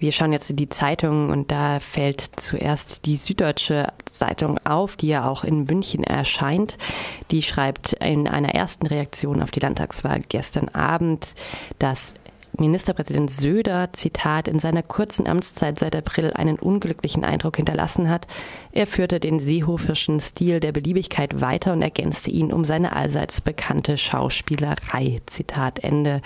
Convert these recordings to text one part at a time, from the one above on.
Wir schauen jetzt in die Zeitungen und da fällt zuerst die Süddeutsche Zeitung auf, die ja auch in München erscheint. Die schreibt in einer ersten Reaktion auf die Landtagswahl gestern Abend, dass Ministerpräsident Söder, Zitat, in seiner kurzen Amtszeit seit April einen unglücklichen Eindruck hinterlassen hat. Er führte den seehofischen Stil der Beliebigkeit weiter und ergänzte ihn um seine allseits bekannte Schauspielerei. Zitat Ende.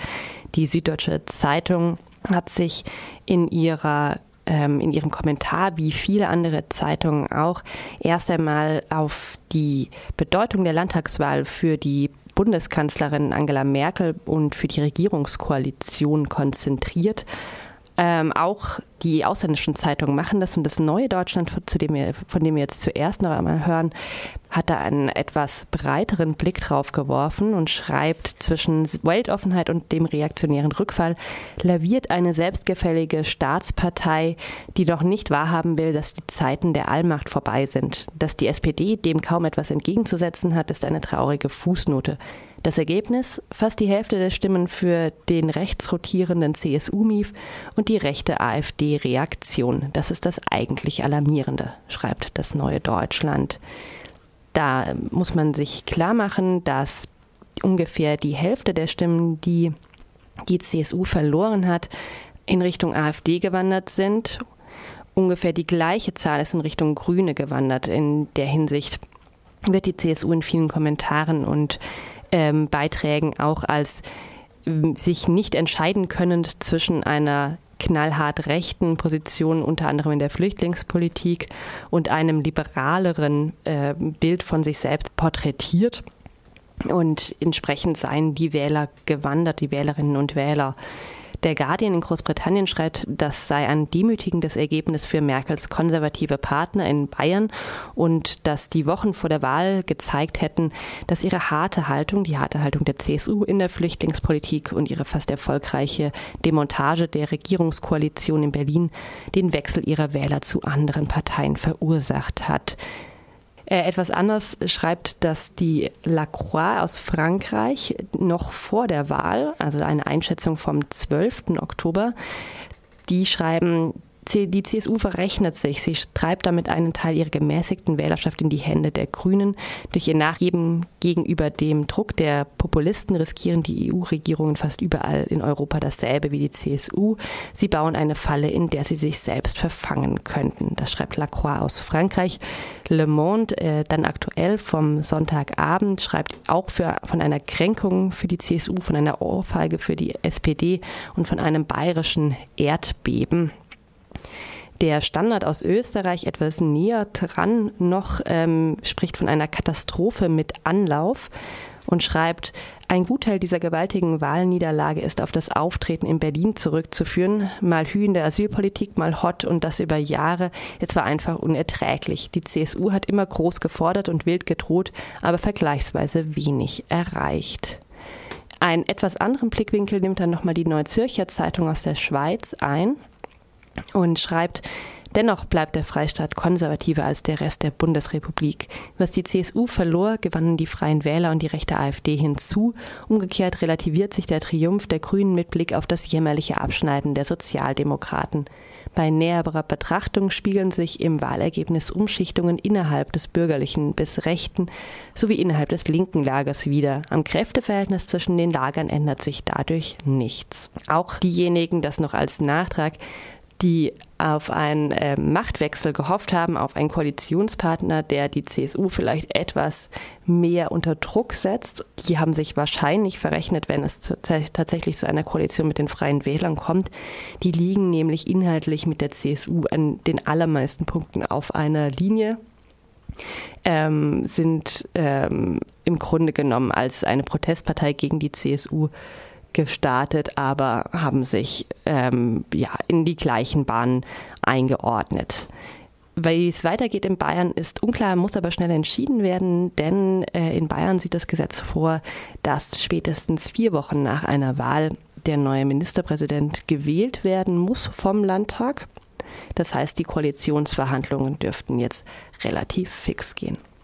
Die Süddeutsche Zeitung hat sich in ihrer ähm, in ihrem Kommentar, wie viele andere Zeitungen auch, erst einmal auf die Bedeutung der Landtagswahl für die Bundeskanzlerin Angela Merkel und für die Regierungskoalition konzentriert. Ähm, auch die ausländischen Zeitungen machen das und das neue Deutschland, zu dem wir, von dem wir jetzt zuerst noch einmal hören, hat da einen etwas breiteren Blick drauf geworfen und schreibt, zwischen Weltoffenheit und dem reaktionären Rückfall laviert eine selbstgefällige Staatspartei, die doch nicht wahrhaben will, dass die Zeiten der Allmacht vorbei sind. Dass die SPD dem kaum etwas entgegenzusetzen hat, ist eine traurige Fußnote. Das Ergebnis? Fast die Hälfte der Stimmen für den rechtsrotierenden CSU-Mief und die rechte AfD-Reaktion. Das ist das eigentlich Alarmierende, schreibt das Neue Deutschland. Da muss man sich klar machen, dass ungefähr die Hälfte der Stimmen, die die CSU verloren hat, in Richtung AfD gewandert sind. Ungefähr die gleiche Zahl ist in Richtung Grüne gewandert. In der Hinsicht wird die CSU in vielen Kommentaren und ähm, Beiträgen auch als ähm, sich nicht entscheiden können zwischen einer knallhart rechten Position, unter anderem in der Flüchtlingspolitik, und einem liberaleren äh, Bild von sich selbst porträtiert. Und entsprechend seien die Wähler gewandert, die Wählerinnen und Wähler der Guardian in Großbritannien schreibt, das sei ein demütigendes Ergebnis für Merkels konservative Partner in Bayern und dass die Wochen vor der Wahl gezeigt hätten, dass ihre harte Haltung, die harte Haltung der CSU in der Flüchtlingspolitik und ihre fast erfolgreiche Demontage der Regierungskoalition in Berlin den Wechsel ihrer Wähler zu anderen Parteien verursacht hat. Äh, etwas anders schreibt, dass die Lacroix aus Frankreich noch vor der Wahl, also eine Einschätzung vom 12. Oktober, die schreiben, die CSU verrechnet sich. Sie treibt damit einen Teil ihrer gemäßigten Wählerschaft in die Hände der Grünen. Durch ihr Nachgeben gegenüber dem Druck der Populisten riskieren die EU-Regierungen fast überall in Europa dasselbe wie die CSU. Sie bauen eine Falle, in der sie sich selbst verfangen könnten. Das schreibt Lacroix aus Frankreich. Le Monde, äh, dann aktuell vom Sonntagabend, schreibt auch für, von einer Kränkung für die CSU, von einer Ohrfeige für die SPD und von einem bayerischen Erdbeben. Der Standard aus Österreich, etwas näher dran noch, ähm, spricht von einer Katastrophe mit Anlauf und schreibt, ein Gutteil dieser gewaltigen Wahlniederlage ist auf das Auftreten in Berlin zurückzuführen. Mal Hü in der Asylpolitik, mal Hot und das über Jahre. Es war einfach unerträglich. Die CSU hat immer groß gefordert und wild gedroht, aber vergleichsweise wenig erreicht. Einen etwas anderen Blickwinkel nimmt dann nochmal die Neue Zürcher Zeitung aus der Schweiz ein und schreibt, Dennoch bleibt der Freistaat konservativer als der Rest der Bundesrepublik. Was die CSU verlor, gewannen die Freien Wähler und die rechte AfD hinzu. Umgekehrt relativiert sich der Triumph der Grünen mit Blick auf das jämmerliche Abschneiden der Sozialdemokraten. Bei näherer Betrachtung spiegeln sich im Wahlergebnis Umschichtungen innerhalb des bürgerlichen bis rechten sowie innerhalb des linken Lagers wieder. Am Kräfteverhältnis zwischen den Lagern ändert sich dadurch nichts. Auch diejenigen, das noch als Nachtrag, die auf einen äh, Machtwechsel gehofft haben, auf einen Koalitionspartner, der die CSU vielleicht etwas mehr unter Druck setzt. Die haben sich wahrscheinlich verrechnet, wenn es tatsächlich zu einer Koalition mit den Freien Wählern kommt. Die liegen nämlich inhaltlich mit der CSU an den allermeisten Punkten auf einer Linie. Ähm, sind ähm, im Grunde genommen als eine Protestpartei gegen die CSU gestartet, aber haben sich ähm, ja, in die gleichen Bahnen eingeordnet. Wie es weitergeht in Bayern ist unklar, muss aber schnell entschieden werden, denn äh, in Bayern sieht das Gesetz vor, dass spätestens vier Wochen nach einer Wahl der neue Ministerpräsident gewählt werden muss vom Landtag. Das heißt, die Koalitionsverhandlungen dürften jetzt relativ fix gehen.